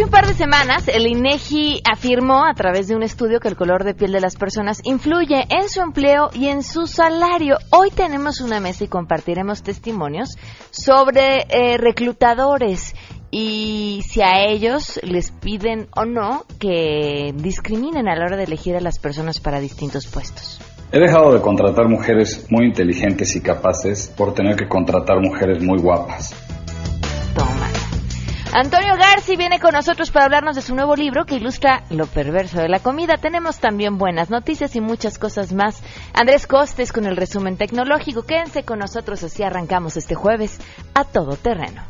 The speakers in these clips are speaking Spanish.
Hace un par de semanas, el INEGI afirmó a través de un estudio que el color de piel de las personas influye en su empleo y en su salario. Hoy tenemos una mesa y compartiremos testimonios sobre eh, reclutadores y si a ellos les piden o no que discriminen a la hora de elegir a las personas para distintos puestos. He dejado de contratar mujeres muy inteligentes y capaces por tener que contratar mujeres muy guapas. Antonio Garci viene con nosotros para hablarnos de su nuevo libro que ilustra lo perverso de la comida. Tenemos también buenas noticias y muchas cosas más. Andrés Costes con el resumen tecnológico. Quédense con nosotros así arrancamos este jueves a todo terreno.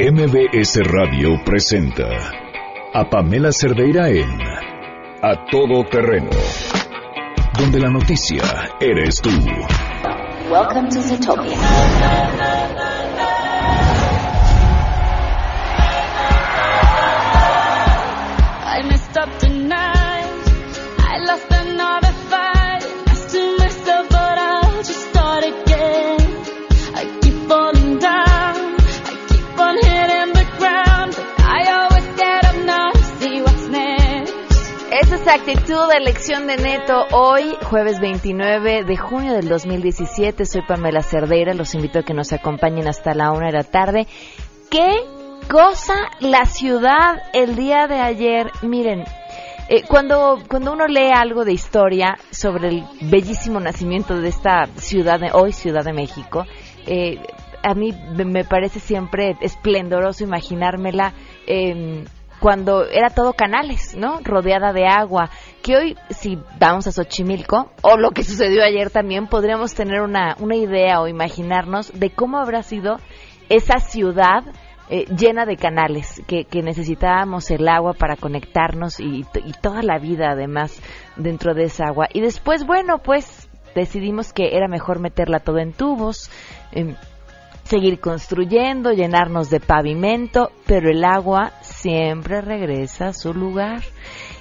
MBS Radio presenta a Pamela Cerdeira en A Todo Terreno, donde la noticia eres tú. Welcome to Zootopia. Actitud de elección de Neto hoy, jueves 29 de junio del 2017. Soy Pamela Cerdeira. Los invito a que nos acompañen hasta la una de la tarde. ¿Qué cosa la ciudad el día de ayer? Miren, eh, cuando, cuando uno lee algo de historia sobre el bellísimo nacimiento de esta ciudad, de, hoy Ciudad de México, eh, a mí me parece siempre esplendoroso imaginármela eh, cuando era todo canales, ¿no? Rodeada de agua. Que hoy, si vamos a Xochimilco, o lo que sucedió ayer también, podríamos tener una, una idea o imaginarnos de cómo habrá sido esa ciudad eh, llena de canales, que, que necesitábamos el agua para conectarnos y, y toda la vida además dentro de esa agua. Y después, bueno, pues decidimos que era mejor meterla todo en tubos, em, seguir construyendo, llenarnos de pavimento, pero el agua siempre regresa a su lugar.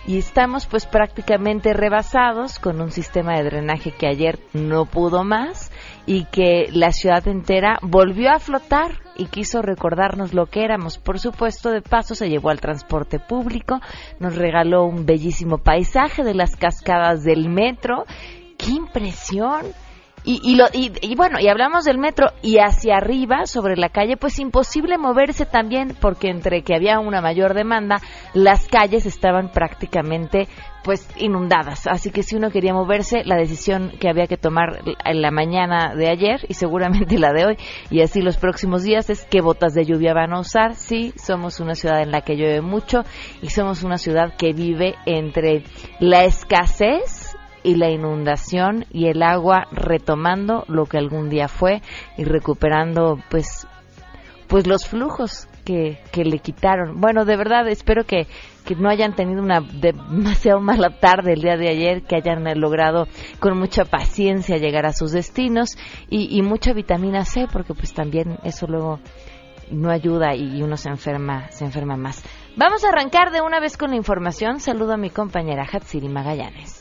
Y estamos pues prácticamente rebasados con un sistema de drenaje que ayer no pudo más y que la ciudad entera volvió a flotar y quiso recordarnos lo que éramos. Por supuesto, de paso se llevó al transporte público, nos regaló un bellísimo paisaje de las cascadas del metro. ¡Qué impresión! Y, y, lo, y, y bueno, y hablamos del metro y hacia arriba, sobre la calle, pues imposible moverse también porque entre que había una mayor demanda, las calles estaban prácticamente pues inundadas. Así que si uno quería moverse, la decisión que había que tomar en la mañana de ayer y seguramente la de hoy y así los próximos días es qué botas de lluvia van a usar. Sí, somos una ciudad en la que llueve mucho y somos una ciudad que vive entre la escasez y la inundación y el agua retomando lo que algún día fue y recuperando pues pues los flujos que, que le quitaron. Bueno, de verdad espero que, que no hayan tenido una demasiado mala tarde el día de ayer, que hayan logrado con mucha paciencia llegar a sus destinos y, y mucha vitamina C, porque pues también eso luego no ayuda y uno se enferma, se enferma más. Vamos a arrancar de una vez con la información. Saludo a mi compañera Hatsiri Magallanes.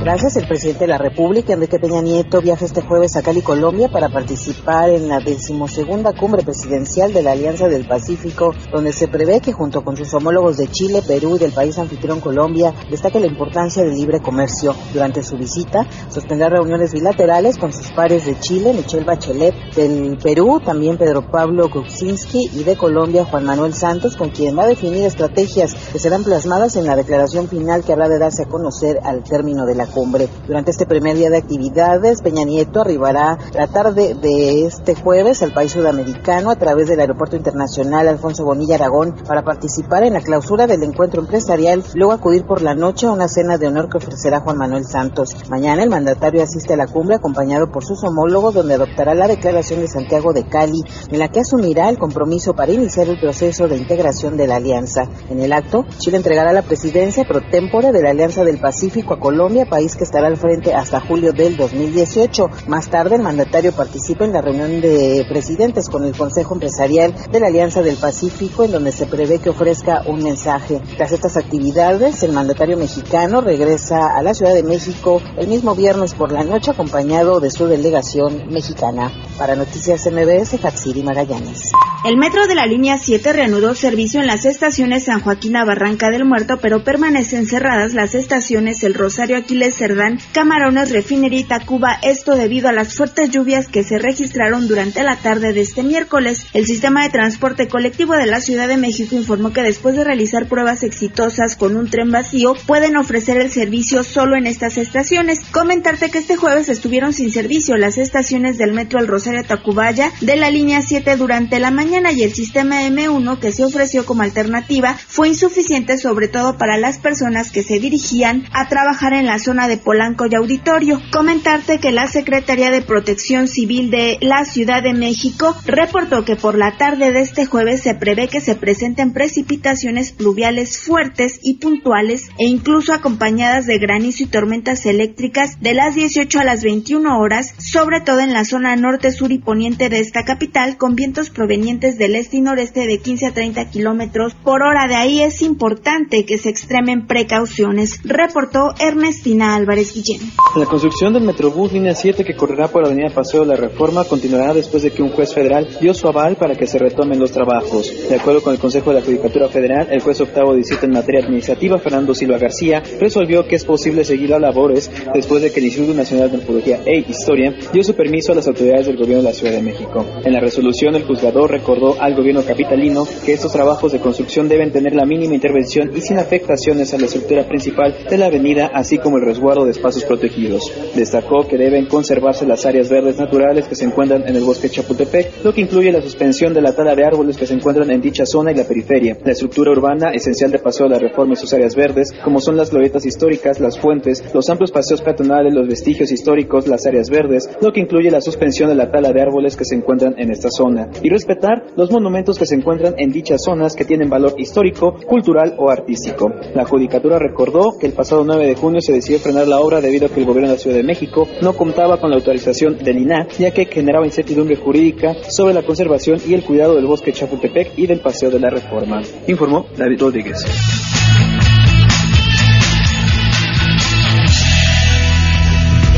Gracias. El presidente de la República, Enrique Peña Nieto, viaja este jueves a Cali, Colombia, para participar en la decimosegunda cumbre presidencial de la Alianza del Pacífico, donde se prevé que junto con sus homólogos de Chile, Perú y del país anfitrión Colombia, destaque la importancia del libre comercio. Durante su visita, sostendrá reuniones bilaterales con sus pares de Chile, Michelle Bachelet, del Perú, también Pedro Pablo Kuczynski y de Colombia, Juan Manuel Santos, con quien va a definir estrategias que serán plasmadas en la declaración final que habrá de darse a conocer al término de la cumbre. Durante este primer día de actividades, Peña Nieto arribará la tarde de este jueves al país sudamericano a través del Aeropuerto Internacional Alfonso Bonilla Aragón para participar en la clausura del encuentro empresarial, luego acudir por la noche a una cena de honor que ofrecerá Juan Manuel Santos. Mañana el mandatario asiste a la cumbre acompañado por sus homólogos donde adoptará la declaración de Santiago de Cali en la que asumirá el compromiso para iniciar el proceso de integración de la alianza. En el acto, Chile entregará la presidencia pro tempore de la Alianza del Pacífico a Colombia, país que estará al frente hasta julio del 2018. Más tarde, el mandatario participa en la reunión de presidentes con el Consejo Empresarial de la Alianza del Pacífico, en donde se prevé que ofrezca un mensaje. Tras estas actividades, el mandatario mexicano regresa a la Ciudad de México el mismo viernes por la noche acompañado de su delegación mexicana. Para Noticias MBS, Hatsiri Magallanes. El metro de la línea 7 reanudó servicio en las estaciones San Joaquín a Barranca del Muerto, pero permanecen cerradas las estaciones El Rosario Aquiles Cerdán, Camarones, Refinería Tacuba, esto debido a las fuertes lluvias que se registraron durante la tarde de este miércoles. El sistema de transporte colectivo de la Ciudad de México informó que después de realizar pruebas exitosas con un tren vacío, pueden ofrecer el servicio solo en estas estaciones. Comentarte que este jueves estuvieron sin servicio las estaciones del metro El Rosario Tacubaya de la línea 7 durante la mañana y el sistema M1 que se ofreció como alternativa fue insuficiente sobre todo para las personas que se dirigían a trabajar en la zona de Polanco y Auditorio. Comentarte que la Secretaría de Protección Civil de la Ciudad de México reportó que por la tarde de este jueves se prevé que se presenten precipitaciones pluviales fuertes y puntuales e incluso acompañadas de granizo y tormentas eléctricas de las 18 a las 21 horas, sobre todo en la zona norte, sur y poniente de esta capital con vientos provenientes del este y noreste de 15 a 30 kilómetros por hora. De ahí es importante que se extremen precauciones, reportó Ernestina Álvarez Guillén. La construcción del Metrobús línea 7 que correrá por la avenida Paseo de la Reforma continuará después de que un juez federal dio su aval para que se retomen los trabajos. De acuerdo con el Consejo de la Judicatura Federal, el juez octavo distrito en materia administrativa, Fernando Silva García, resolvió que es posible seguir las labores después de que el Instituto Nacional de Antropología e Historia dio su permiso a las autoridades del gobierno de la Ciudad de México. En la resolución, el juzgador recordó al gobierno capitalino que estos trabajos de construcción deben tener la mínima intervención y sin afectaciones a la estructura principal de la avenida, así como el resguardo de espacios protegidos. Destacó que deben conservarse las áreas verdes naturales que se encuentran en el bosque Chapultepec, lo que incluye la suspensión de la tala de árboles que se encuentran en dicha zona y la periferia, la estructura urbana esencial de Paseo de la Reforma y sus áreas verdes, como son las glorietas históricas, las fuentes, los amplios paseos peatonales, los vestigios históricos, las áreas verdes, lo que incluye la suspensión de la tala de árboles que se encuentran en esta zona, y respetar los monumentos que se encuentran en dichas zonas que tienen valor histórico, cultural o artístico. La Judicatura recordó que el pasado 9 de junio se decidió frenar la obra debido a que el gobierno de la Ciudad de México no contaba con la autorización del INAH, ya que generaba incertidumbre jurídica sobre la conservación y el cuidado del bosque Chapultepec y del Paseo de la Reforma. Informó David Rodríguez.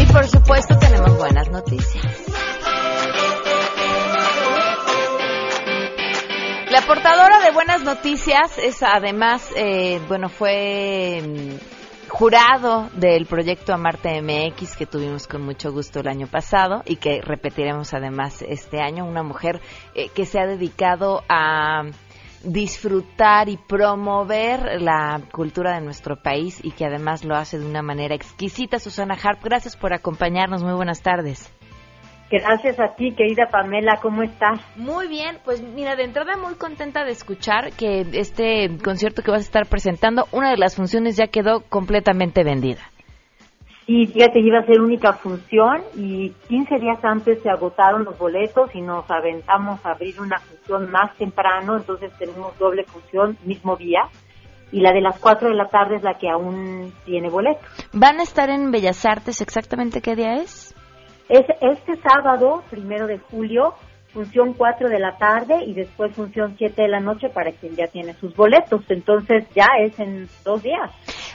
Y por supuesto tenemos buenas noticias. La portadora de buenas noticias es además, eh, bueno, fue mm, jurado del proyecto Amarte MX que tuvimos con mucho gusto el año pasado y que repetiremos además este año. Una mujer eh, que se ha dedicado a disfrutar y promover la cultura de nuestro país y que además lo hace de una manera exquisita. Susana Harp, gracias por acompañarnos. Muy buenas tardes. Gracias a ti, querida Pamela, ¿cómo estás? Muy bien, pues mira, de entrada muy contenta de escuchar que este concierto que vas a estar presentando, una de las funciones ya quedó completamente vendida. Sí, fíjate, iba a ser única función y 15 días antes se agotaron los boletos y nos aventamos a abrir una función más temprano, entonces tenemos doble función, mismo día. Y la de las 4 de la tarde es la que aún tiene boletos. ¿Van a estar en Bellas Artes exactamente qué día es? Es este sábado, primero de julio, función 4 de la tarde y después función 7 de la noche para quien ya tiene sus boletos. Entonces ya es en dos días.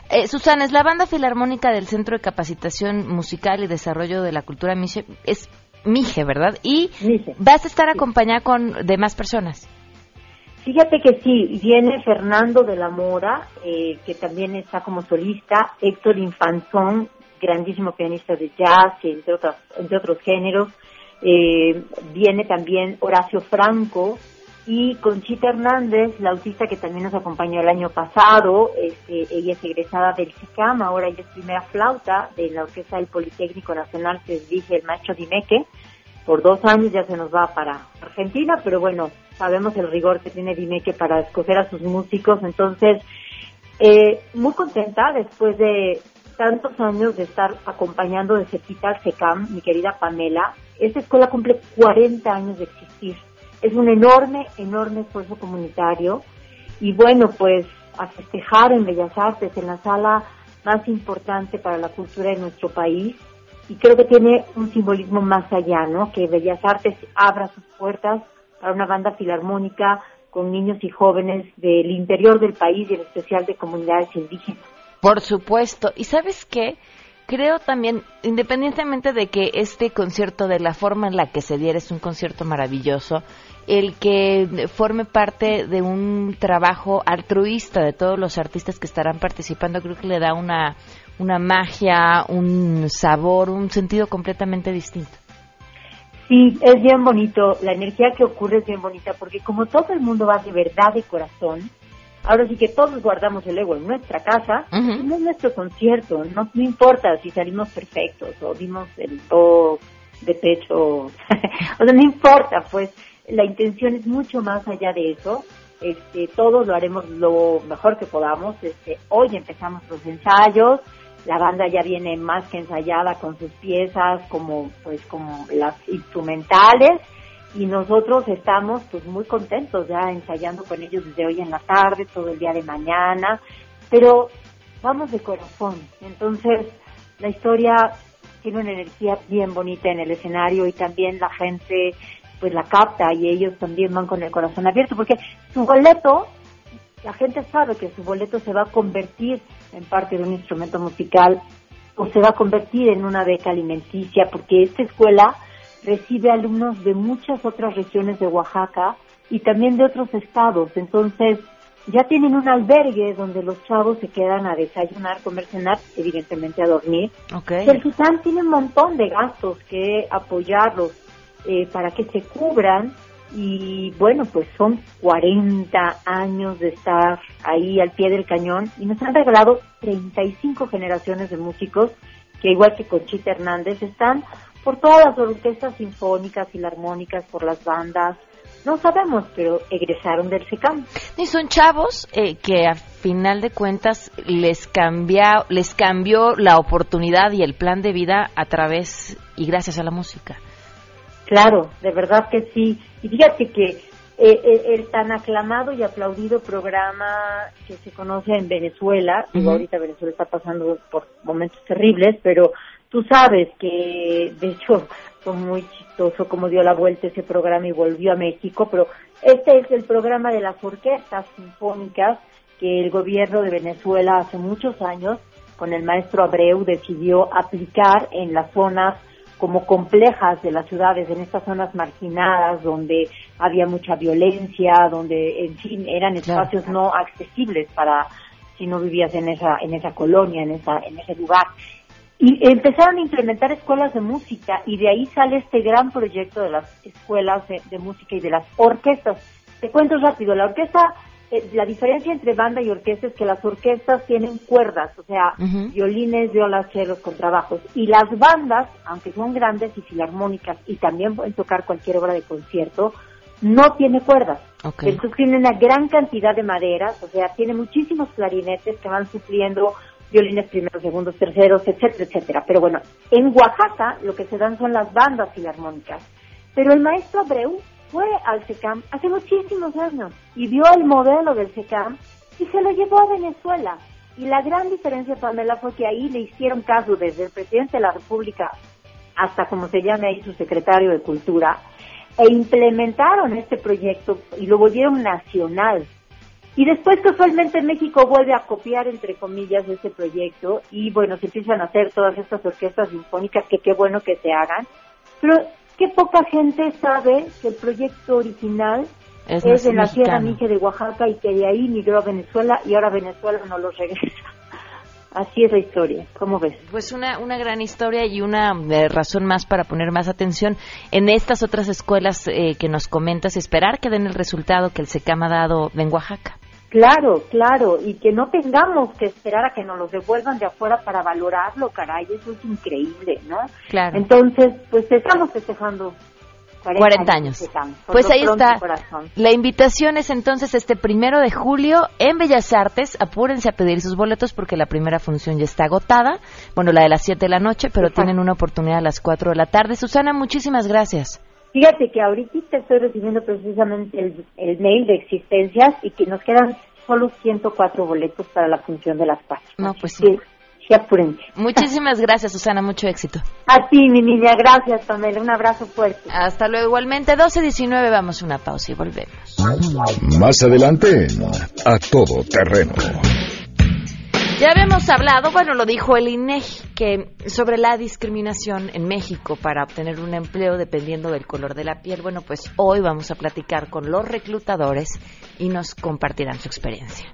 Eh, Susana, es la banda filarmónica del Centro de Capacitación Musical y Desarrollo de la Cultura Miche, es Mije, ¿verdad? Y Mije. vas a estar acompañada con demás personas. Fíjate que sí, viene Fernando de la Mora, eh, que también está como solista, Héctor Infanzón, grandísimo pianista de jazz, y entre, otras, entre otros géneros. Eh, viene también Horacio Franco y Conchita Hernández, la autista que también nos acompañó el año pasado. Este, ella es egresada del CICAM, ahora ella es primera flauta de la Orquesta del Politécnico Nacional que dirige el maestro Dimeque. Por dos años ya se nos va para Argentina, pero bueno, sabemos el rigor que tiene Dimeque para escoger a sus músicos. Entonces, eh, muy contenta después de tantos años de estar acompañando de cerquita al SECAM, mi querida Pamela. Esta escuela cumple 40 años de existir. Es un enorme, enorme esfuerzo comunitario. Y bueno, pues a festejar en Bellas Artes, en la sala más importante para la cultura de nuestro país y creo que tiene un simbolismo más allá, ¿no? Que Bellas Artes abra sus puertas para una banda filarmónica con niños y jóvenes del interior del país y en especial de comunidades indígenas. Por supuesto. ¿Y sabes qué? Creo también, independientemente de que este concierto, de la forma en la que se diera, es un concierto maravilloso, el que forme parte de un trabajo altruista de todos los artistas que estarán participando, creo que le da una, una magia, un sabor, un sentido completamente distinto. Sí, es bien bonito, la energía que ocurre es bien bonita, porque como todo el mundo va de verdad de corazón, ahora sí que todos guardamos el ego en nuestra casa, no es nuestro concierto, no, no importa si salimos perfectos o dimos el todo de pecho, o sea, no importa, pues la intención es mucho más allá de eso. Este, todos lo haremos lo mejor que podamos. Este, hoy empezamos los ensayos, la banda ya viene más que ensayada con sus piezas como pues como las instrumentales y nosotros estamos pues muy contentos ya ensayando con ellos desde hoy en la tarde, todo el día de mañana, pero vamos de corazón. Entonces, la historia tiene una energía bien bonita en el escenario y también la gente pues la capta y ellos también van con el corazón abierto porque su boleto la gente sabe que su boleto se va a convertir en parte de un instrumento musical o se va a convertir en una beca alimenticia porque esta escuela recibe alumnos de muchas otras regiones de Oaxaca y también de otros estados. Entonces, ya tienen un albergue donde los chavos se quedan a desayunar, comer, cenar, evidentemente a dormir. El SUTAN tiene un montón de gastos que apoyarlos eh, para que se cubran y bueno, pues son 40 años de estar ahí al pie del cañón y nos han regalado 35 generaciones de músicos que igual que Conchita Hernández están por todas las orquestas sinfónicas, filarmónicas, por las bandas. No sabemos, pero egresaron del SECAM. Y son chavos eh, que a final de cuentas les, cambia, les cambió la oportunidad y el plan de vida a través y gracias a la música. Claro, de verdad que sí. Y fíjate que eh, eh, el tan aclamado y aplaudido programa que se conoce en Venezuela, digo, ahorita Venezuela está pasando por momentos terribles, pero tú sabes que, de hecho, fue muy chistoso como dio la vuelta ese programa y volvió a México, pero este es el programa de las orquestas sinfónicas que el gobierno de Venezuela hace muchos años, con el maestro Abreu, decidió aplicar en las zonas como complejas de las ciudades, en estas zonas marginadas donde había mucha violencia, donde en fin eran espacios no accesibles para si no vivías en esa en esa colonia, en esa en ese lugar. Y empezaron a implementar escuelas de música y de ahí sale este gran proyecto de las escuelas de música y de las orquestas. Te cuento rápido, la orquesta eh, la diferencia entre banda y orquesta es que las orquestas tienen cuerdas, o sea, violines, violas, celos, contrabajos. Y las bandas, aunque son grandes y filarmónicas y también pueden tocar cualquier obra de concierto, no tiene cuerdas. Entonces tiene una gran cantidad de maderas, o sea, tiene muchísimos clarinetes que van supliendo violines primeros, segundos, terceros, etcétera, etcétera. Pero bueno, en Oaxaca lo que se dan son las bandas filarmónicas. Pero el maestro Abreu fue al SECAM hace muchísimos años y vio el modelo del SECAM y se lo llevó a Venezuela. Y la gran diferencia, Pamela, fue que ahí le hicieron caso desde el presidente de la República hasta como se llame ahí su secretario de Cultura, e implementaron este proyecto y lo volvieron nacional. Y después casualmente México vuelve a copiar, entre comillas, ese proyecto y bueno, se empiezan a hacer todas estas orquestas sinfónicas que qué bueno que se hagan. Pero qué poca gente sabe que el proyecto original es, de la Sierra Mije de Oaxaca y que de ahí migró a Venezuela y ahora Venezuela no lo regresa. Así es la historia, ¿cómo ves? Pues una, una gran historia y una eh, razón más para poner más atención en estas otras escuelas eh, que nos comentas, esperar que den el resultado que el SECAM ha dado en Oaxaca. Claro, claro, y que no tengamos que esperar a que nos los devuelvan de afuera para valorarlo, caray, eso es increíble, ¿no? Claro. Entonces, pues estamos festejando 40, años. Pues ahí está. La invitación es entonces este primero de julio en Bellas Artes. Apúrense a pedir sus boletos porque la primera función ya está agotada. Bueno, la de las 7 de la noche, pero tienen una oportunidad a las 4 de la tarde. Susana, muchísimas gracias. Fíjate que ahorita estoy recibiendo precisamente el, mail de existencias y que nos quedan solo 104 boletos para la función de las páginas. No, pues sí. Sí apúrense. Muchísimas gracias, Susana, mucho éxito. A ti, mi niña, gracias, Pamela, un abrazo fuerte. Hasta luego, igualmente, 12.19, vamos a una pausa y volvemos. Más adelante A Todo Terreno. Ya habíamos hablado, bueno, lo dijo el INEGI, que sobre la discriminación en México para obtener un empleo dependiendo del color de la piel. Bueno, pues hoy vamos a platicar con los reclutadores y nos compartirán su experiencia.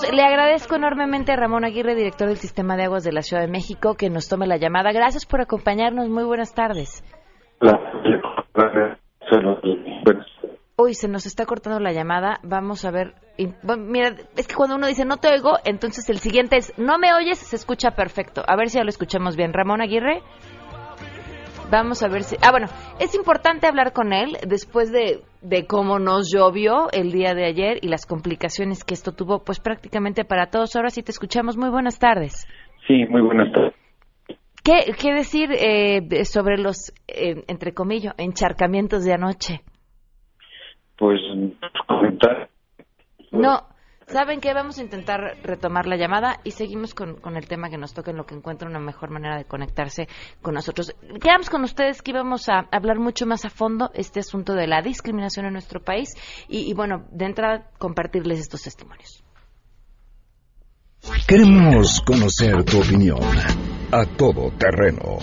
21 minutos. Le agradezco enormemente a Ramón Aguirre, director del Sistema de Aguas de la Ciudad de México, que nos tome la llamada. Gracias por acompañarnos. Muy buenas tardes. Uy, se nos está cortando la llamada. Vamos a ver. Mira, es que cuando uno dice no te oigo, entonces el siguiente es no me oyes, se escucha perfecto. A ver si ya lo escuchamos bien. Ramón Aguirre. Vamos a ver si. Ah, bueno, es importante hablar con él después de, de cómo nos llovió el día de ayer y las complicaciones que esto tuvo, pues prácticamente para todos. Ahora sí te escuchamos. Muy buenas tardes. Sí, muy buenas tardes. ¿Qué, qué decir eh, sobre los, eh, entre comillas, encharcamientos de anoche? Pues comentar. No, ¿saben qué? Vamos a intentar retomar la llamada y seguimos con, con el tema que nos toca en lo que encuentra una mejor manera de conectarse con nosotros. Quedamos con ustedes que íbamos a hablar mucho más a fondo este asunto de la discriminación en nuestro país y, y bueno, de entrada compartirles estos testimonios. Queremos conocer tu opinión. A Todo Terreno.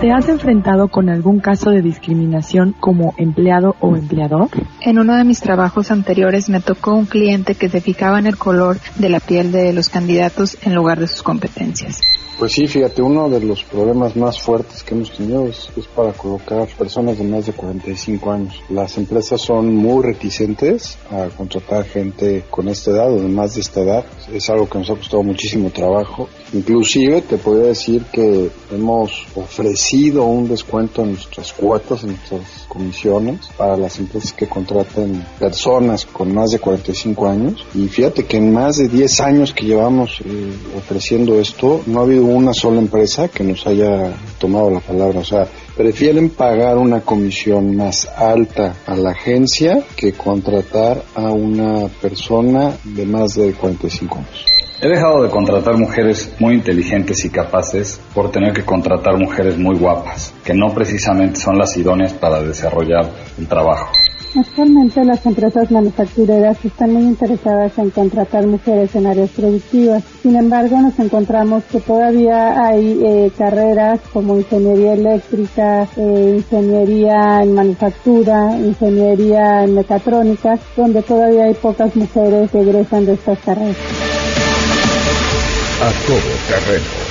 ¿Te has enfrentado con algún caso de discriminación como empleado o empleador? En uno de mis trabajos anteriores me tocó un cliente que se fijaba en el color de la piel de los candidatos en lugar de sus competencias. Pues sí, fíjate, uno de los problemas más fuertes que hemos tenido es, para colocar personas de más de 45 años. Las empresas son muy reticentes a contratar gente con esta edad o de más de esta edad. Es algo que nos ha costado muchísimo trabajo. Inclusive te podría decir que hemos ofrecido un descuento en nuestras cuotas, en nuestras comisiones para las empresas que contraten personas con más de 45 años. Y fíjate que en más de 10 años que llevamos eh, ofreciendo esto, no ha habido una sola empresa que nos haya tomado la palabra. O sea, prefieren pagar una comisión más alta a la agencia que contratar a una persona de más de 45 años. He dejado de contratar mujeres muy inteligentes y capaces por tener que contratar mujeres muy guapas, que no precisamente son las idóneas para desarrollar el trabajo. Actualmente las empresas manufactureras están muy interesadas en contratar mujeres en áreas productivas. Sin embargo, nos encontramos que todavía hay eh, carreras como ingeniería eléctrica, eh, ingeniería en manufactura, ingeniería en mecatrónica, donde todavía hay pocas mujeres que egresan de estas carreras. A Todo Terreno.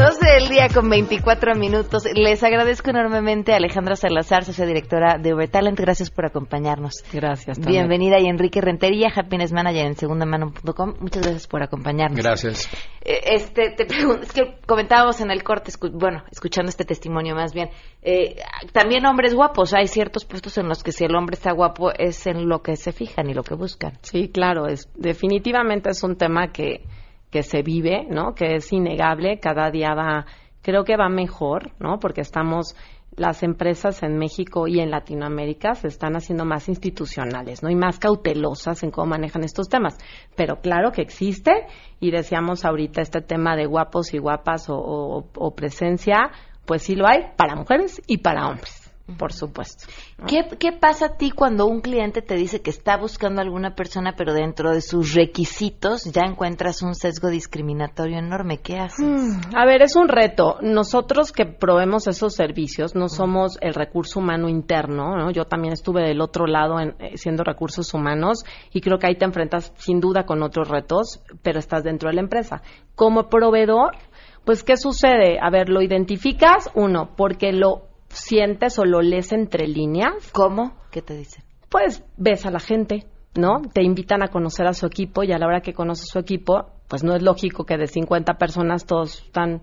12 del día con 24 minutos. Les agradezco enormemente a Alejandra Salazar, socia directora de Overtalent. Gracias por acompañarnos. Gracias. también. Bienvenida y Enrique Rentería, Happiness Manager en segundamano.com. Muchas gracias por acompañarnos. Gracias. Eh, Este, te pregunto, es que comentábamos en el corte, escu- bueno, escuchando este testimonio más bien, eh, también hombres guapos, hay ciertos puestos en los que si el hombre está guapo es en lo que se fijan y lo que buscan. Sí, claro, es definitivamente es un tema que que se vive, ¿no? Que es innegable, cada día va creo que va mejor, ¿no? Porque estamos las empresas en México y en Latinoamérica se están haciendo más institucionales, ¿no? Y más cautelosas en cómo manejan estos temas. Pero claro que existe y decíamos ahorita este tema de guapos y guapas o, o- o presencia, pues sí lo hay para mujeres y para hombres, por supuesto. ¿Qué, ¿Qué pasa a ti cuando un cliente te dice que está buscando a alguna persona, pero dentro de sus requisitos ya encuentras un sesgo discriminatorio enorme? ¿Qué haces? Mm, A ver, es un reto. Nosotros que probemos esos servicios no somos el recurso humano interno, ¿no? Yo también estuve del otro lado en, eh, siendo recursos humanos y creo que ahí te enfrentas sin duda con otros retos, pero estás dentro de la empresa. Como proveedor, pues ¿qué sucede? A ver, lo identificas, uno, porque lo sientes o lo lees entre líneas. ¿Cómo? ¿Qué te dicen? Pues ves a la gente, ¿no? Te invitan a conocer a su equipo y a la hora que conoces su equipo, pues no es lógico que de 50 personas todos están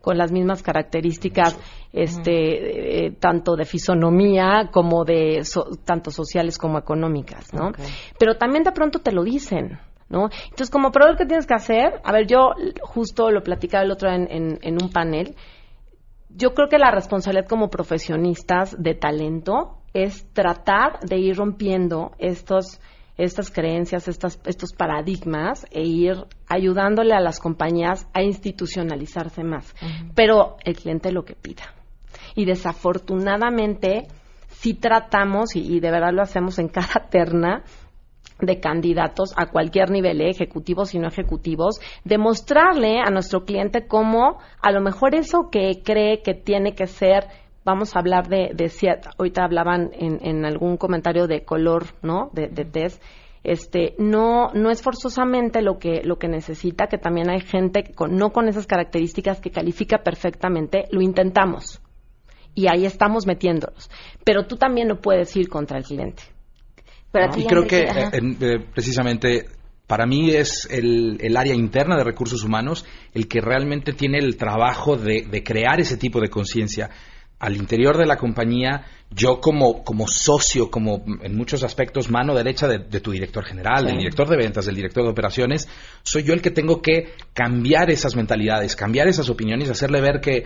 con las mismas características, este, eh, tanto de fisonomía como de so- tanto sociales como económicas, ¿no? Pero también de pronto te lo dicen, ¿no? Entonces, como proveedor, ¿qué tienes que hacer? A ver, yo justo lo platicaba el otro en, en- en un panel. Yo creo que la responsabilidad como profesionistas de talento es tratar de ir rompiendo estos estas creencias, estas, estos paradigmas e ir ayudándole a las compañías a institucionalizarse más. Pero el cliente lo que pida. Y desafortunadamente, si tratamos, y, y de verdad lo hacemos en cada terna, de candidatos a cualquier nivel, ¿eh? ejecutivos y no ejecutivos, demostrarle a nuestro cliente cómo a lo mejor eso que cree que tiene que ser, vamos a hablar de, de ahorita hablaban en, en algún comentario de color, ¿no? De, de test, este, no, no es forzosamente lo que, lo que necesita, que también hay gente con- no con esas características que califica perfectamente, lo intentamos. Y ahí estamos metiéndonos. Pero tú también no puedes ir contra el cliente. Pero y creo que eh, en- eh, precisamente para mí es el, el área interna de recursos humanos el que realmente tiene el trabajo de, de crear ese tipo de conciencia. Al interior de la compañía, yo como, como socio, como en muchos aspectos mano derecha de, de tu director general, Sí. del director de ventas, del director de operaciones, soy yo el que tengo que cambiar esas mentalidades, cambiar esas opiniones, hacerle ver que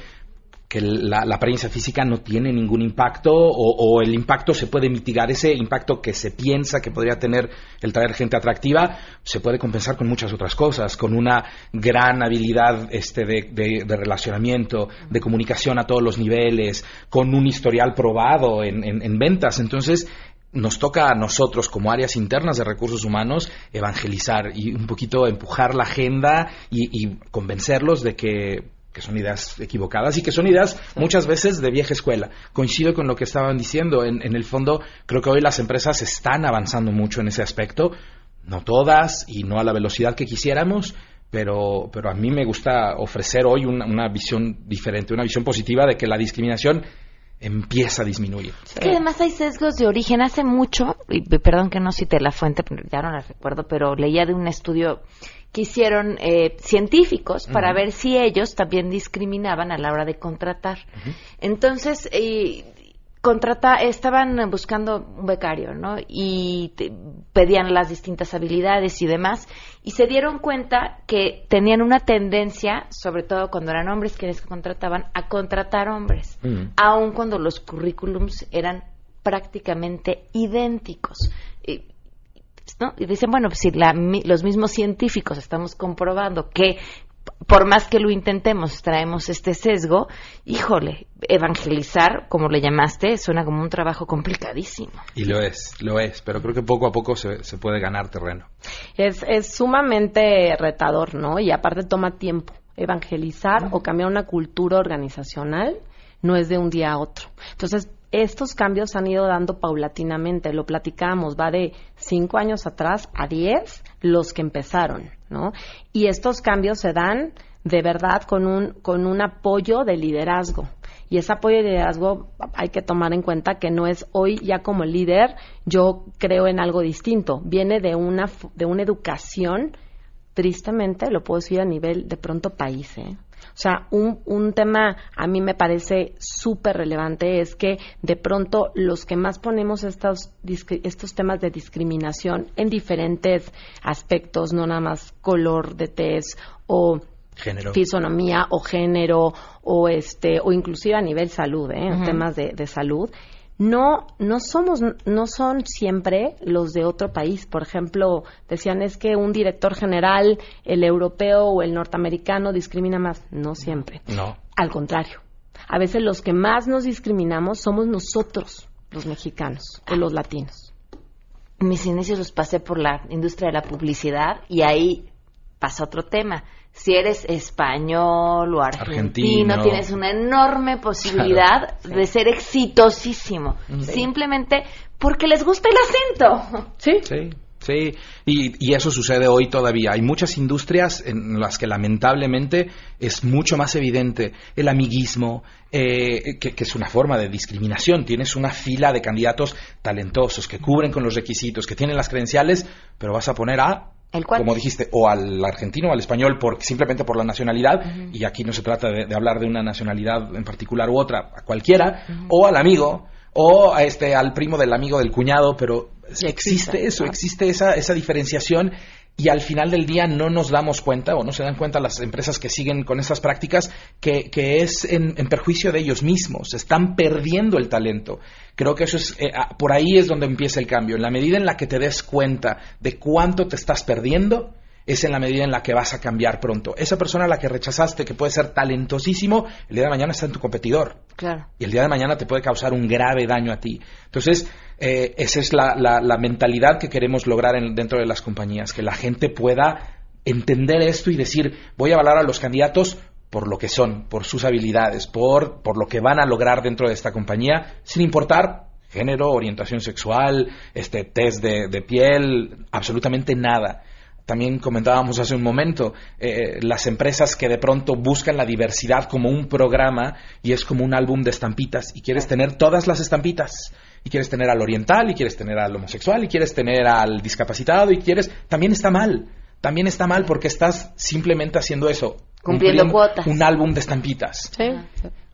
que la, la apariencia física no tiene ningún impacto o, el impacto se puede mitigar, ese impacto que se piensa que podría tener el traer gente atractiva, se puede compensar con muchas otras cosas, con una gran habilidad este, de, de- de relacionamiento, de comunicación a todos los niveles, con un historial probado en, en- en ventas. Entonces, nos toca a nosotros como áreas internas de recursos humanos evangelizar y un poquito empujar la agenda y, y convencerlos de que que son ideas equivocadas y que son ideas muchas veces de vieja escuela. Coincido con lo que estaban diciendo. En, en el fondo, creo que hoy las empresas están avanzando mucho en ese aspecto. No todas y no a la velocidad que quisiéramos, pero, pero a mí me gusta ofrecer hoy una, una visión diferente, una visión positiva de que la discriminación empieza a disminuir. Es que además hay sesgos de origen. Hace mucho, y perdón que no cite la fuente, ya no la recuerdo, pero leía de un estudio que hicieron eh, científicos para ver si ellos también discriminaban a la hora de contratar. Entonces, eh, contrata, estaban buscando un becario, ¿no? Y te- pedían las distintas habilidades y demás, y se dieron cuenta que tenían una tendencia, sobre todo cuando eran hombres quienes contrataban, a contratar hombres aun cuando los currículums eran prácticamente idénticos. Y, ¿no? y dicen, bueno, pues si la mi- los mismos científicos estamos comprobando que por más que lo intentemos, traemos este sesgo, híjole, evangelizar, como le llamaste, suena como un trabajo complicadísimo. Y lo es, lo es, pero creo que poco a poco se, se puede ganar terreno. Es, es sumamente retador, ¿no? Y aparte toma tiempo. Evangelizar o cambiar una cultura organizacional no es de un día a otro. Entonces, estos cambios han ido dando paulatinamente, lo platicamos, va de cinco años atrás a diez los que empezaron, ¿no? Y estos cambios se dan de verdad con un, con un apoyo de liderazgo. Y ese apoyo de liderazgo hay que tomar en cuenta que no es hoy ya como líder, yo creo en algo distinto. Viene de una, de una educación, tristemente, lo puedo decir a nivel de pronto país, ¿eh? O sea, un, un tema a mí me parece súper relevante es que de pronto los que más ponemos estos, estos temas de discriminación en diferentes aspectos, no nada más color de tez o Género. fisonomía o género o este o inclusive a nivel salud, ¿eh? en temas de, de salud, no no somos no son siempre los de otro país. Por ejemplo, decían es que un director general, el europeo o el norteamericano discrimina más. No siempre. No. Al contrario. A veces los que más nos discriminamos somos nosotros, los mexicanos o los latinos. Mis inicios los pasé por la industria de la publicidad y ahí pasa otro tema. Si eres español o argentino, Argentino. tienes una enorme posibilidad Claro, de ser exitosísimo. Ujú. Simplemente porque les gusta el acento. Sí. Sí. Sí, y, y, eso sucede hoy todavía. Hay muchas industrias en las que lamentablemente es mucho más evidente el amiguismo, eh, que, que, es una forma de discriminación. Tienes una fila de candidatos talentosos que cubren con los requisitos, que tienen las credenciales, pero vas a poner a como dijiste, o al argentino o al español por, simplemente por la nacionalidad, y aquí no se trata de, hablar de una nacionalidad en particular u otra, a cualquiera, o al amigo, o a este, al primo del amigo del cuñado, pero existe eso, existe esa, esa diferenciación y al final del día no nos damos cuenta o no se dan cuenta las empresas que siguen con estas prácticas que, que es en, perjuicio de ellos mismos, están perdiendo el talento. Creo que eso es, eh, ah, por ahí es donde empieza el cambio. En la medida en la que te des cuenta de cuánto te estás perdiendo, es en la medida en la que vas a cambiar pronto. Esa persona a la que rechazaste, que puede ser talentosísimo, el día de mañana está en tu competidor. Claro. Y el día de mañana te puede causar un grave daño a ti. Entonces, eh, esa es la, la, mentalidad que queremos lograr dentro de las compañías, que la gente pueda entender esto y decir, voy a valorar a los candidatos por lo que son, por sus habilidades, por, por lo que van a lograr dentro de esta compañía, sin importar género, orientación sexual, este test de, de piel, absolutamente nada también comentábamos hace un momento, eh, las empresas que de pronto buscan la diversidad como un programa y es como un álbum de estampitas y quieres tener todas las estampitas y quieres tener al oriental y quieres tener al homosexual y quieres tener al discapacitado y quieres, también está mal, también está mal porque estás simplemente haciendo eso. Cumpliendo cuotas. Un álbum de estampitas.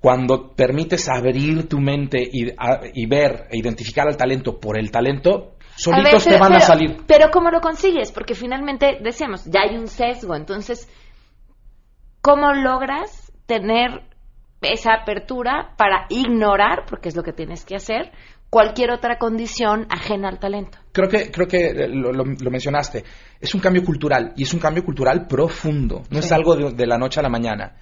Cuando permites abrir tu mente y, y ver e identificar al talento por el talento, solitos te van a salir. Pero ¿cómo lo consigues? Porque finalmente, decíamos, ya hay un sesgo. Entonces, ¿cómo logras tener esa apertura para ignorar, porque es lo que tienes que hacer, cualquier otra condición ajena al talento? Creo que, creo que lo, mencionaste. Es un cambio cultural y es un cambio cultural profundo. No es algo de la noche a la mañana.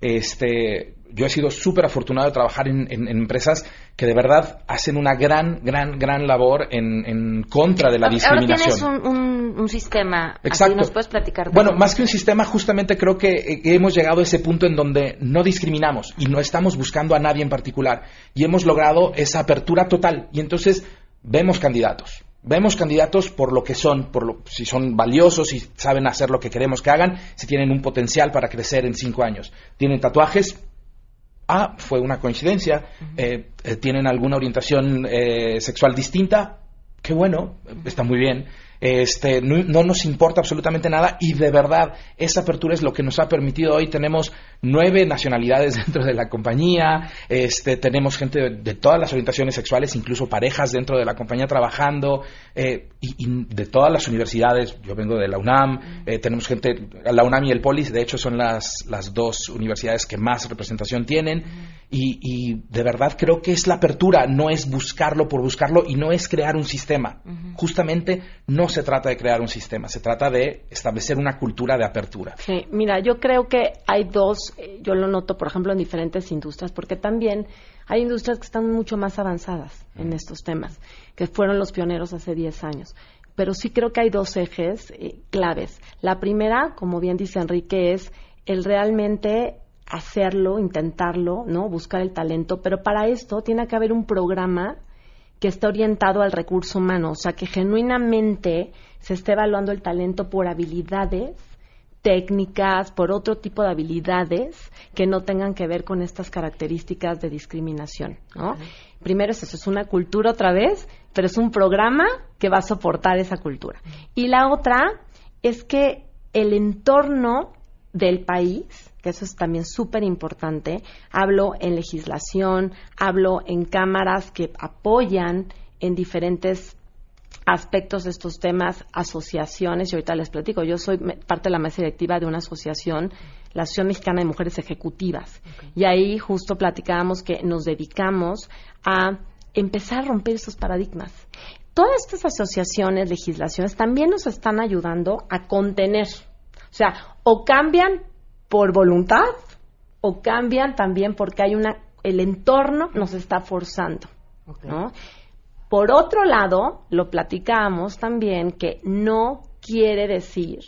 Este, yo he sido súper afortunado de trabajar en, empresas que de verdad hacen una gran, gran, gran labor en, contra de la discriminación. Ahora tienes un, un, sistema. Exacto. ¿Nos puedes platicar? bueno, más que un sistema, justamente creo que hemos llegado a ese punto en donde no discriminamos y no estamos buscando a nadie en particular. Y hemos logrado esa apertura total. Y entonces vemos candidatos vemos candidatos por lo que son, por lo, si son valiosos, si saben hacer lo que queremos que hagan, si tienen un potencial para crecer en cinco años. Tienen tatuajes. Ah, fue una coincidencia. Eh, eh, tienen alguna orientación eh, sexual distinta. Qué bueno, está muy bien este, no, nos importa absolutamente nada y de verdad esa apertura es lo que nos ha permitido hoy. Tenemos nueve nacionalidades dentro de la compañía, este, tenemos gente de, todas las orientaciones sexuales, incluso parejas dentro de la compañía trabajando eh, y, de todas las universidades. Yo vengo de la UNAM, eh, tenemos gente, la UNAM y el Polis, de hecho son las, las dos universidades que más representación tienen y, y, de verdad creo que es la apertura, no es buscarlo por buscarlo y no es crear un sistema. Justamente no se trata de crear un sistema, se trata de establecer una cultura de apertura. Sí, mira, yo creo que hay dos, eh, yo lo noto, por ejemplo, en diferentes industrias, porque también hay industrias que están mucho más avanzadas en estos temas, que fueron los pioneros hace 10 años. Pero sí creo que hay dos ejes eh, claves. La primera, como bien dice Enrique, es el realmente hacerlo, intentarlo, ¿no? Buscar el talento, pero para esto tiene que haber un programa que esté orientado al recurso humano, o sea, que genuinamente se esté evaluando el talento por habilidades técnicas, por otro tipo de habilidades que no tengan que ver con estas características de discriminación, ¿no? Primero es eso, es una cultura otra vez, pero es un programa que va a soportar esa cultura. Y la otra es que el entorno del país que eso es también súper importante. Hablo en legislación, hablo en cámaras que apoyan en diferentes aspectos de estos temas, asociaciones, y ahorita les platico, yo soy parte de la mesa directiva de una asociación, la Asociación Mexicana de Mujeres Ejecutivas, y ahí justo platicábamos que nos dedicamos a empezar a romper esos paradigmas. Todas estas asociaciones, legislaciones, también nos están ayudando a contener, o sea, o cambian por voluntad o cambian también porque hay una el entorno nos está forzando, Por otro lado, lo platicamos también que no quiere decir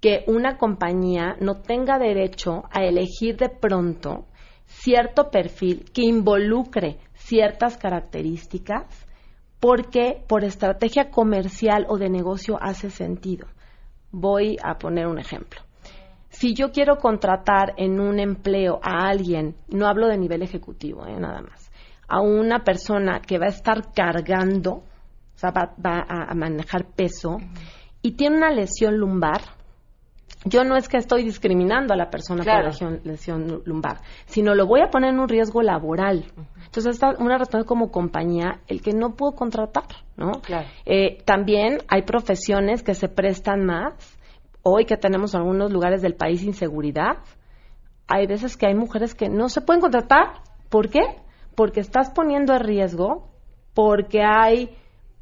que una compañía no tenga derecho a elegir de pronto cierto perfil que involucre ciertas características porque por estrategia comercial o de negocio hace sentido. Voy a poner un ejemplo. Si yo quiero contratar en un empleo a alguien, no hablo de nivel ejecutivo, eh, nada más, a una persona que va a estar cargando, o sea, va, va a, a manejar peso, y tiene una lesión lumbar, yo no es que estoy discriminando a la persona Claro. por lesión, lesión lumbar, sino lo voy a poner en un riesgo laboral. Entonces, está una razón como compañía el que no puedo contratar, ¿no? Claro. Eh, también hay profesiones que se prestan más. Hoy que tenemos algunos lugares del país inseguridad, hay veces que hay mujeres que no se pueden contratar. ¿Por qué? Porque estás poniendo en riesgo, porque hay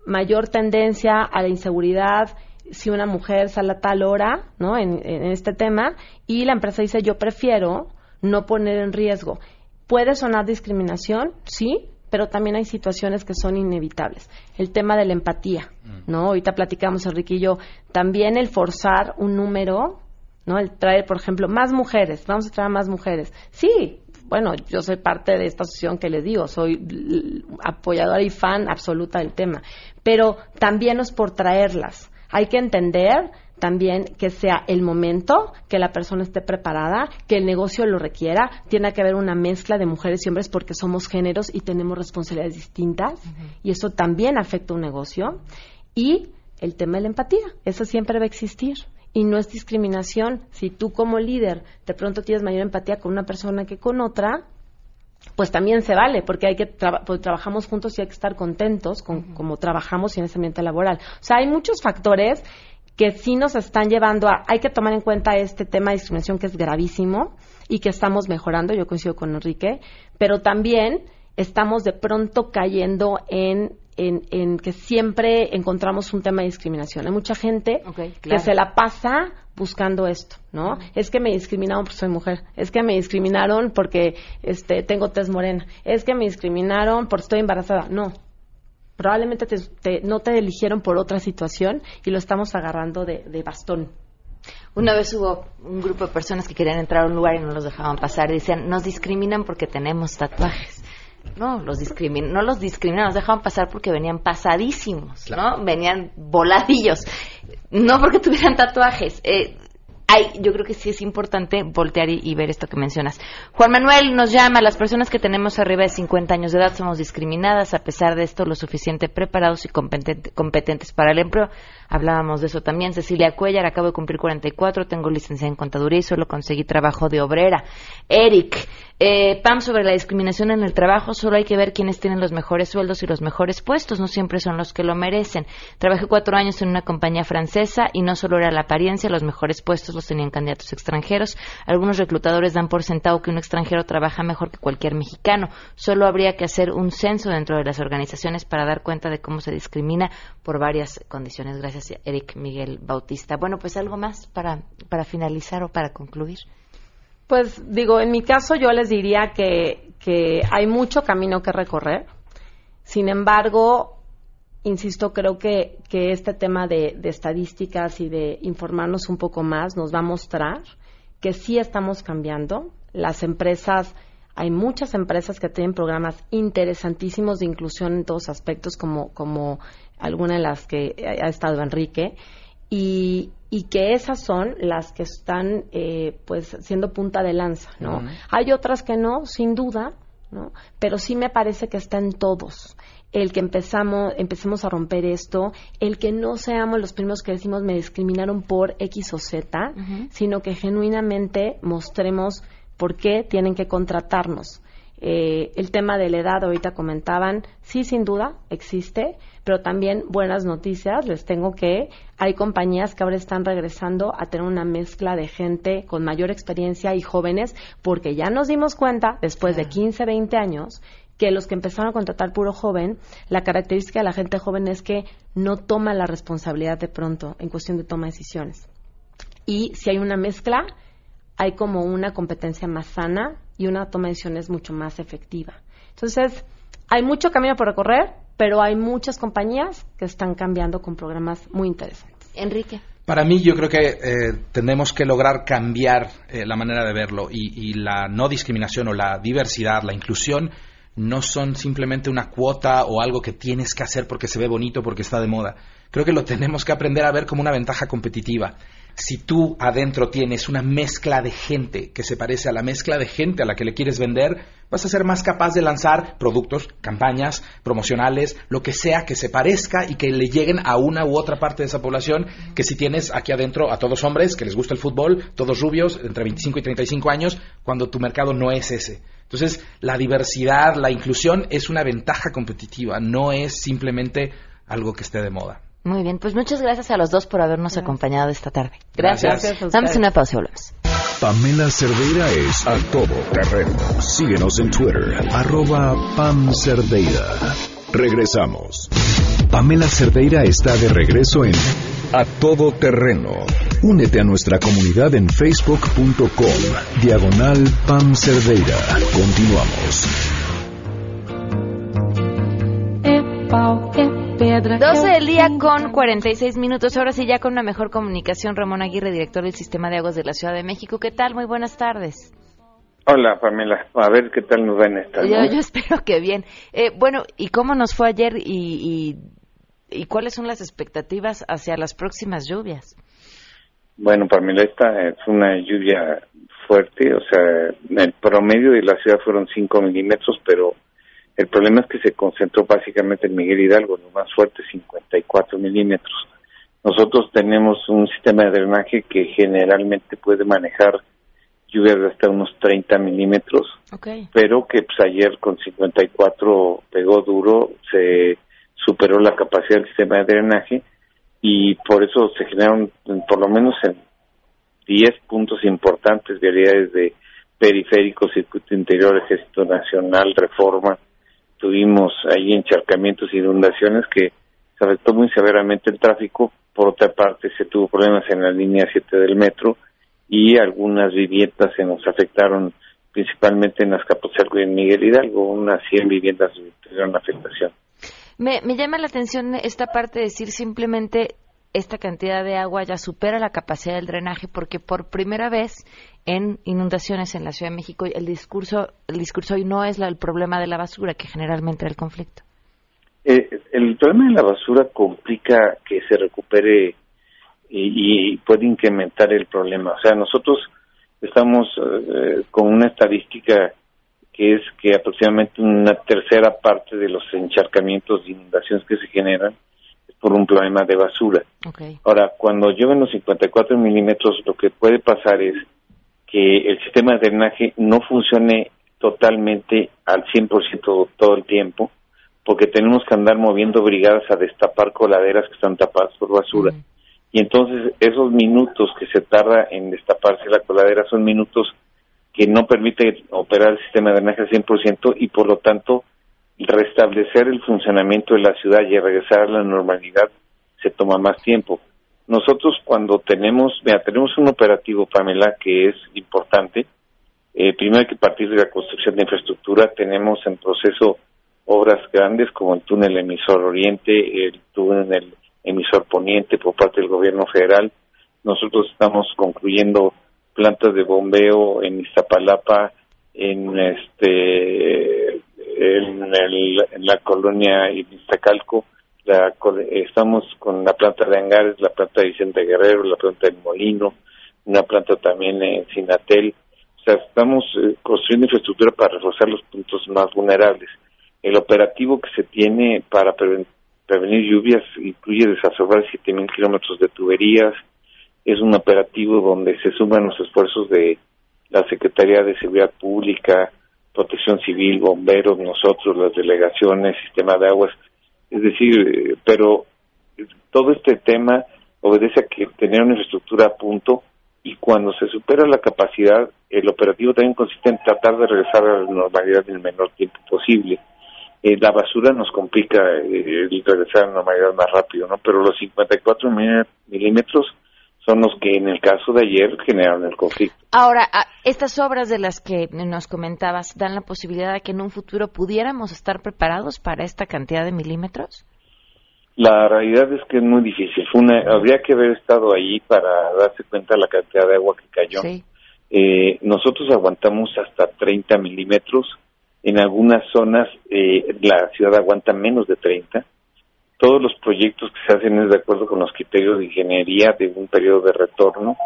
mayor tendencia a la inseguridad si una mujer sale a tal hora, ¿no? En, en este tema, y la empresa dice yo prefiero no poner en riesgo. Puede sonar discriminación, sí, pero también hay situaciones que son inevitables. El tema de la empatía, ¿no? Ahorita platicamos, Enrique y yo, también el forzar un número, ¿no? El traer, por ejemplo, más mujeres, vamos a traer más mujeres. Sí, bueno, yo soy parte de esta asociación que les digo, soy apoyadora y fan absoluta del tema, pero también es por traerlas. Hay que entender también que sea el momento, que la persona esté preparada, que el negocio lo requiera, tiene que haber una mezcla de mujeres y hombres porque somos géneros y tenemos responsabilidades distintas y eso también afecta un negocio. Y el tema de la empatía, eso siempre va a existir. Y no es discriminación. Si tú como líder de pronto tienes mayor empatía con una persona que con otra, pues también se vale, porque hay que traba- pues trabajamos juntos y hay que estar contentos con cómo trabajamos y en ese ambiente laboral. O sea, hay muchos factores que sí nos están llevando a, hay que tomar en cuenta este tema de discriminación que es gravísimo y que estamos mejorando, yo coincido con Enrique, pero también estamos de pronto cayendo en, en, en que siempre encontramos un tema de discriminación. Hay mucha gente que claro. se la pasa buscando esto, ¿no? Es que me discriminaron porque soy mujer, es que me discriminaron porque este tengo tez morena, es que me discriminaron porque estoy embarazada. No. Probablemente te- te- no te eligieron por otra situación y lo estamos agarrando de, de bastón. Una vez hubo un grupo de personas que querían entrar a un lugar y no los dejaban pasar. Y decían, nos discriminan porque tenemos tatuajes. No, los discrimin no los discriminan, nos dejaban pasar porque venían pasadísimos, ¿no? Venían voladillos. No porque tuvieran tatuajes. Eh, hay, yo creo que sí es importante voltear y, y ver esto que mencionas. Juan Manuel nos llama, las personas que tenemos arriba de 50 años de edad somos discriminadas, a pesar de esto lo suficiente preparados y competente- competentes para el empleo. Hablábamos de eso también. Cecilia Cuellar, acabo de cumplir 44, tengo licencia en contaduría y solo conseguí trabajo de obrera. Eric, eh, Pam, sobre la discriminación en el trabajo, solo hay que ver quiénes tienen los mejores sueldos y los mejores puestos, no siempre son los que lo merecen. Trabajé cuatro años en una compañía francesa y no solo era la apariencia, los mejores puestos los tenían candidatos extranjeros. Algunos reclutadores dan por sentado que un extranjero trabaja mejor que cualquier mexicano. Solo habría que hacer un censo dentro de las organizaciones para dar cuenta de cómo se discrimina por varias condiciones. Gracias, Eric Miguel Bautista. Bueno, pues algo más para, para finalizar o para concluir. Pues digo, en mi caso yo les diría que, que hay mucho camino que recorrer. Sin embargo, insisto, creo que, que este tema de, de estadísticas y de informarnos un poco más nos va a mostrar que sí estamos cambiando. Las empresas, hay muchas empresas que tienen programas interesantísimos de inclusión en todos aspectos, como, como alguna de las que ha estado Enrique y, y que esas son las que están eh, pues siendo punta de lanza, ¿no? Hay otras que no, sin duda, ¿no? Pero sí me parece que está en todos. El que empezamos, empecemos a romper esto, el que no seamos los primeros que decimos me discriminaron por X o Z, sino que genuinamente mostremos por qué tienen que contratarnos. Eh, el tema de la edad, ahorita comentaban, sí, sin duda, existe, pero también buenas noticias. Les tengo que hay compañías que ahora están regresando a tener una mezcla de gente con mayor experiencia y jóvenes, porque ya nos dimos cuenta, después de 15, 20 años, que los que empezaron a contratar puro joven, la característica de la gente joven es que no toma la responsabilidad de pronto en cuestión de toma de decisiones. Y si hay una mezcla, hay como una competencia más sana y una toma de decisiones mucho más efectiva. Entonces, hay mucho camino por recorrer, pero hay muchas compañías que están cambiando con programas muy interesantes. Enrique. Para mí, yo creo que eh, tenemos que lograr cambiar eh, la manera de verlo y, y la no discriminación o la diversidad, la inclusión, no son simplemente una cuota o algo que tienes que hacer porque se ve bonito, porque está de moda. Creo que lo tenemos que aprender a ver como una ventaja competitiva. Si tú adentro tienes una mezcla de gente que se parece a la mezcla de gente a la que le quieres vender, vas a ser más capaz de lanzar productos, campañas, promocionales, lo que sea que se parezca y que le lleguen a una u otra parte de esa población que si tienes aquí adentro a todos hombres que les gusta el fútbol, todos rubios, entre 25 y 35 años, cuando tu mercado no es ese. Entonces, la diversidad, la inclusión es una ventaja competitiva, no es simplemente algo que esté de moda. Muy bien, pues muchas gracias a los dos por habernos acompañado esta tarde. Gracias. Gracias. Damos una pausa y volvemos. Pamela Cerdeira es a todo terreno. Síguenos en Twitter, arroba Pam Cerdeira. Regresamos. Pamela Cerdeira está de regreso en A Todo Terreno. Únete a nuestra comunidad en facebook.com, diagonal Pam Cerdeira. Continuamos. 12 del día con 46 minutos. Ahora sí, ya con una mejor comunicación, Ramón Aguirre, director del Sistema de Aguas de la Ciudad de México. ¿Qué tal? Muy buenas tardes. Hola, Pamela. A ver qué tal nos va en esta. Yo, yo espero que bien. Eh, bueno, ¿y cómo nos fue ayer y, y, y cuáles son las expectativas hacia las próximas lluvias? Bueno, Pamela, esta es una lluvia fuerte, o sea, el promedio de la ciudad fueron 5 milímetros, pero el problema es que se concentró básicamente en Miguel Hidalgo, lo más fuerte, 54 milímetros. Nosotros tenemos un sistema de drenaje que generalmente puede manejar lluvias de hasta unos 30 milímetros, pero que pues, ayer con 54 pegó duro, se superó la capacidad del sistema de drenaje y por eso se generaron por lo menos en 10 puntos importantes, vialidades de periféricos, circuito interior, ejército nacional, reforma, tuvimos ahí encharcamientos inundaciones que se afectó muy severamente el tráfico. Por otra parte, se tuvo problemas en la línea 7 del metro y algunas viviendas se nos afectaron principalmente en Azcapotzalco y en Miguel Hidalgo. Unas 100 viviendas tuvieron afectación. Me, me llama la atención esta parte de decir simplemente esta cantidad de agua ya supera la capacidad del drenaje porque por primera vez en inundaciones en la Ciudad de México el discurso el discurso hoy no es la, el problema de la basura que generalmente era el conflicto. Eh, el problema de la basura complica que se recupere y, puede incrementar el problema. O sea, nosotros estamos eh, con una estadística que es que aproximadamente una tercera parte de los encharcamientos de inundaciones que se generan por un problema de basura. Ahora, cuando llueven los 54 milímetros, lo que puede pasar es que el sistema de drenaje no funcione totalmente al 100% todo el tiempo, porque tenemos que andar moviendo brigadas a destapar coladeras que están tapadas por basura. Y entonces esos minutos que se tarda en destaparse la coladera son minutos que no permiten operar el sistema de drenaje al 100% y por lo tanto restablecer el funcionamiento de la ciudad y regresar a la normalidad se toma más tiempo. Nosotros cuando tenemos, mira, tenemos un operativo, Pamela, que es importante. Eh, primero hay que partir de la construcción de infraestructura. Tenemos en proceso obras grandes como el túnel emisor oriente, el túnel emisor poniente por parte del gobierno federal. Nosotros estamos concluyendo plantas de bombeo en Iztapalapa, en este en, el, la colonia Iztacalco, la, estamos con la planta de Angares, la planta de Vicente Guerrero, la planta de Molino, una planta también en Sinatel. O sea, estamos eh, construyendo infraestructura para reforzar los puntos más vulnerables. El operativo que se tiene para prevenir lluvias incluye desasolvar 7.000 kilómetros de tuberías. Es un operativo donde se suman los esfuerzos de la Secretaría de Seguridad Pública, protección civil, bomberos, nosotros, las delegaciones, sistema de aguas, es decir, eh, pero todo este tema obedece a que tener una infraestructura a punto y cuando se supera la capacidad, el operativo también consiste en tratar de regresar a la normalidad en el menor tiempo posible. Eh, la basura nos complica eh, el regresar a la normalidad más rápido, ¿no? Pero los 54 milímetros son los que en el caso de ayer generaron el conflicto. Ahora, estas obras de las que nos comentabas dan la posibilidad de que en un futuro pudiéramos estar preparados para esta cantidad de milímetros. La realidad es que es muy difícil. habría que haber estado ahí para darse cuenta de la cantidad de agua que cayó. Eh, nosotros aguantamos hasta 30 milímetros En algunas zonas eh, la ciudad aguanta menos de 30. Todos los proyectos que se hacen es de acuerdo con los criterios de ingeniería de un periodo de retorno,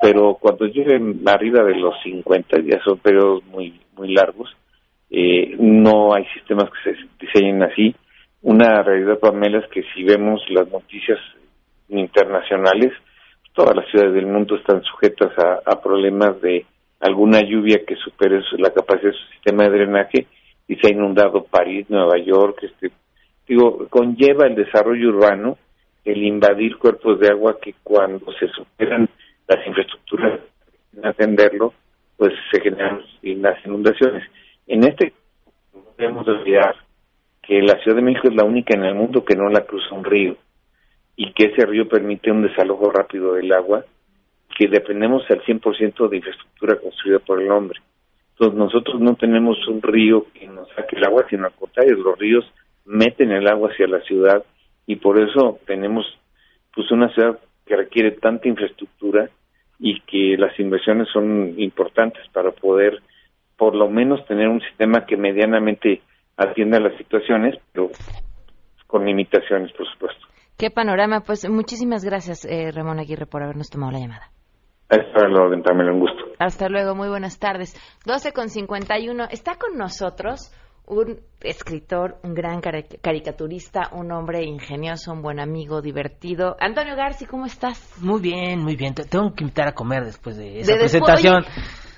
pero cuando lleguen arriba de los 50 ya son periodos muy muy largos. Eh, no hay sistemas que se diseñen así. Una realidad, Pamela, es que si vemos las noticias internacionales, todas las ciudades del mundo están sujetas a, problemas de alguna lluvia que supere la capacidad de su sistema de drenaje y se ha inundado París, Nueva York, este, digo, conlleva el desarrollo urbano el invadir cuerpos de agua que cuando se superan las infraestructuras en atenderlo, pues se generan las inundaciones. En este debemos olvidar que la Ciudad de México es la única en el mundo que no la cruza un río y que ese río permite un desalojo rápido del agua, que dependemos al 100% de infraestructura construida por el hombre. Entonces nosotros no tenemos un río que nos saque el agua, sino al contrario, los ríos meten el agua hacia la ciudad y por eso tenemos pues una ciudad que requiere tanta infraestructura y que las inversiones son importantes para poder por lo menos tener un sistema que medianamente atienda las situaciones, pero con limitaciones, por supuesto. Qué panorama. Pues muchísimas gracias, eh, Ramón Aguirre, por habernos tomado la llamada. Hasta luego, también un gusto. Hasta luego, muy buenas tardes. 12 con 51. Está con nosotros un escritor, un gran caricaturista, un hombre ingenioso, un buen amigo, divertido. Antonio Garci, ¿cómo estás? Muy bien, muy bien. Te tengo que invitar a comer después de esa presentación.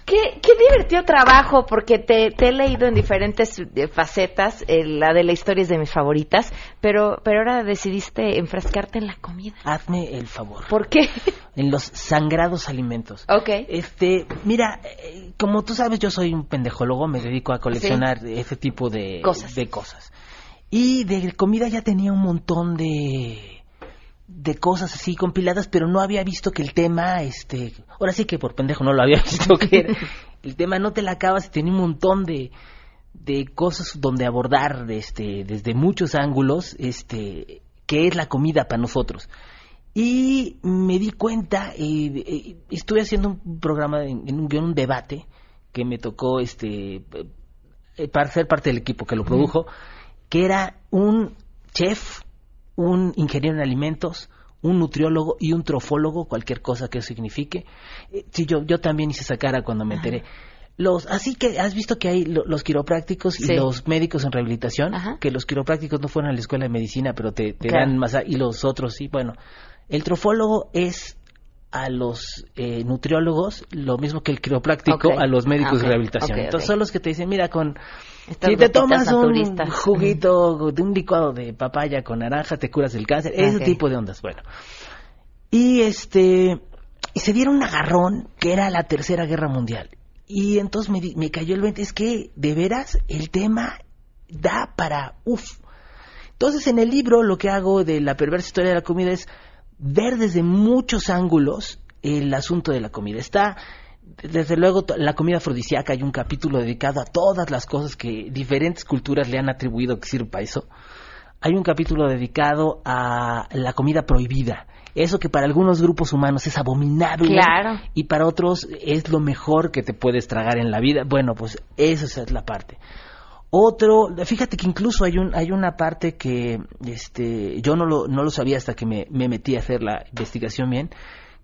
Qué, qué divertido trabajo, porque te, he leído en diferentes eh, facetas. Eh, la de la historia es de mis favoritas, pero, pero ahora decidiste enfrascarte en la comida. Hazme el favor. ¿Por qué? En los sangrados alimentos. Ok. Este, mira, eh, como tú sabes, yo soy un pendejólogo, me dedico a coleccionar ese tipo de cosas. de cosas. Y de comida ya tenía un montón de de cosas así compiladas, pero no había visto que el tema, este, ahora sí que por pendejo no lo había visto que el tema no te la acabas y tenía un montón de, de cosas donde abordar este, desde muchos ángulos, este, que es la comida para nosotros. Y me di cuenta, eh, eh estuve haciendo un programa, en, un, un debate que me tocó este, eh, para ser parte del equipo que lo produjo, que era un chef un ingeniero en alimentos, un nutriólogo y un trofólogo, cualquier cosa que eso signifique. Eh, sí, yo, yo también hice esa cara cuando me enteré. Los, así que has visto que hay los quiroprácticos y los médicos en rehabilitación, que los quiroprácticos no fueron a la escuela de medicina, pero te, dan más, y los otros sí, bueno. El trofólogo es a los eh, nutriólogos lo mismo que el quiropráctico a los médicos de rehabilitación. Entonces son los que te dicen, mira, con si te tomas un juguito de un licuado de papaya con naranja, te curas el cáncer, ese tipo de ondas. Bueno, y este y se dieron un agarrón que era la tercera guerra mundial. Y entonces me, me cayó el 20, es que de veras el tema da para uff. Entonces en el libro lo que hago de la perversa historia de la comida es ver desde muchos ángulos el asunto de la comida. Está desde luego la comida afrodisíaca hay un capítulo dedicado a todas las cosas que diferentes culturas le han atribuido que sirve para eso. Hay un capítulo dedicado a la comida prohibida. Eso que para algunos grupos humanos es abominable y para otros es lo mejor que te puedes tragar en la vida. Bueno, pues esa es la parte. Otro, fíjate que incluso hay un hay una parte que este yo no lo no lo sabía hasta que me, me metí a hacer la investigación bien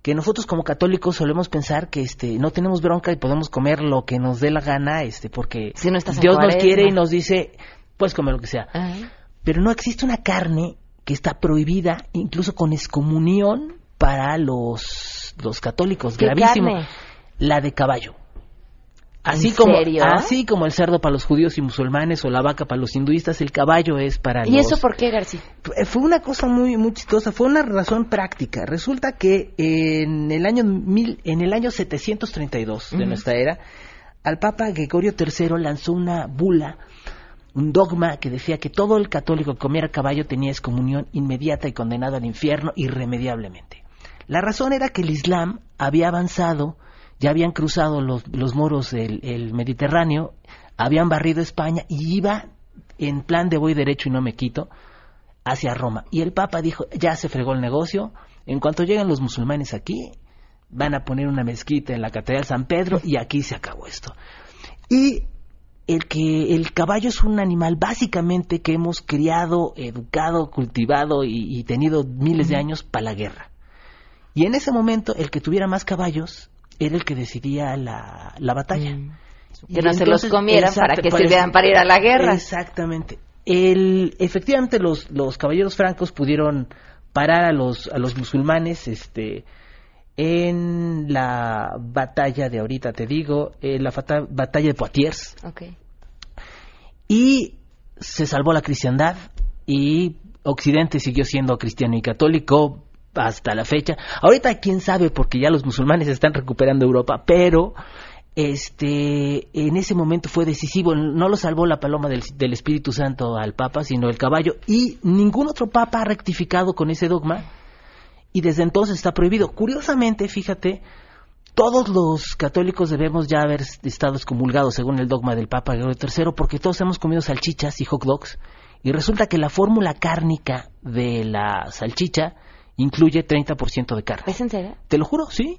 que nosotros como católicos solemos pensar que este no tenemos bronca y podemos comer lo que nos dé la gana este porque Dios nos quiere y nos dice puedes comer lo que sea pero no existe una carne que está prohibida incluso con excomunión para los los católicos gravísimo. la de caballo Así como, así como el cerdo para los judíos y musulmanes o la vaca para los hinduistas, el caballo es para ¿Y eso por qué, García? Fue una cosa muy, muy chistosa, fue una razón práctica. Resulta que en el año, mil, en el año 732 de nuestra era, al Papa Gregorio III lanzó una bula, un dogma que decía que todo el católico que comiera caballo tenía excomunión inmediata y condenado al infierno irremediablemente. La razón era que el Islam había avanzado ya habían cruzado los, los moros el, Mediterráneo, habían barrido España y iba en plan de voy derecho y no me quito hacia Roma. Y el Papa dijo, ya se fregó el negocio, en cuanto llegan los musulmanes aquí, van a poner una mezquita en la Catedral San Pedro y aquí se acabó esto. Y el que el caballo es un animal básicamente que hemos criado, educado, cultivado y, y tenido miles de años para la guerra. Y en ese momento el que tuviera más caballos era el que decidía la, la batalla. Mm. Y Que no se los entonces, comieran para que para- sirvieran para ir a la guerra. Exactamente. El, efectivamente los, los caballeros francos pudieron parar a los, a los musulmanes este, en la batalla de ahorita, te digo, en la fata- batalla de Poitiers. Y se salvó la cristiandad y Occidente siguió siendo cristiano y católico hasta la fecha. Ahorita quién sabe porque ya los musulmanes están recuperando Europa, pero este en ese momento fue decisivo. No lo salvó la paloma del, del Espíritu Santo al Papa, sino el caballo y ningún otro Papa ha rectificado con ese dogma y desde entonces está prohibido. Curiosamente, fíjate, todos los católicos debemos ya haber estado excomulgados según el dogma del Papa Gregorio III porque todos hemos comido salchichas y hot dogs y resulta que la fórmula cárnica de la salchicha incluye 30% de carne. ¿Es en serio? Te lo juro, sí.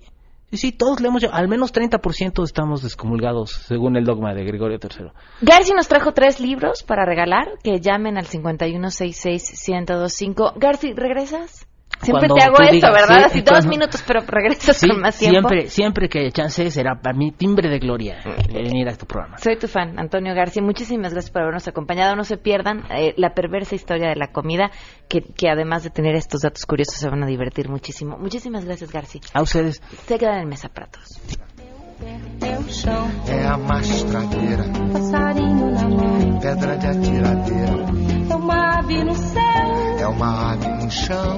Sí, sí, todos le hemos al menos 30% estamos descomulgados según el dogma de Gregorio III. Garci nos trajo tres libros para regalar, que llamen al 5166-1025. Garci, ¿regresas? Siempre Cuando te hago esto, digas, ¿verdad? sí, Así dos minutos, pero regresas Sí, con más tiempo. siempre, siempre que haya chance será para mí timbre de gloria venir a tu programa. Soy tu fan, Antonio García. Muchísimas gracias por habernos acompañado. No se pierdan eh, la perversa historia de la comida, que, que además de tener estos datos curiosos se van a divertir muchísimo. Muchísimas gracias, García. A ustedes. Se quedan en mesa para todos. É a mastradeira, Passarinho na mão, pedra de atiradeira, é uma ave no céu. é uma ave no chão.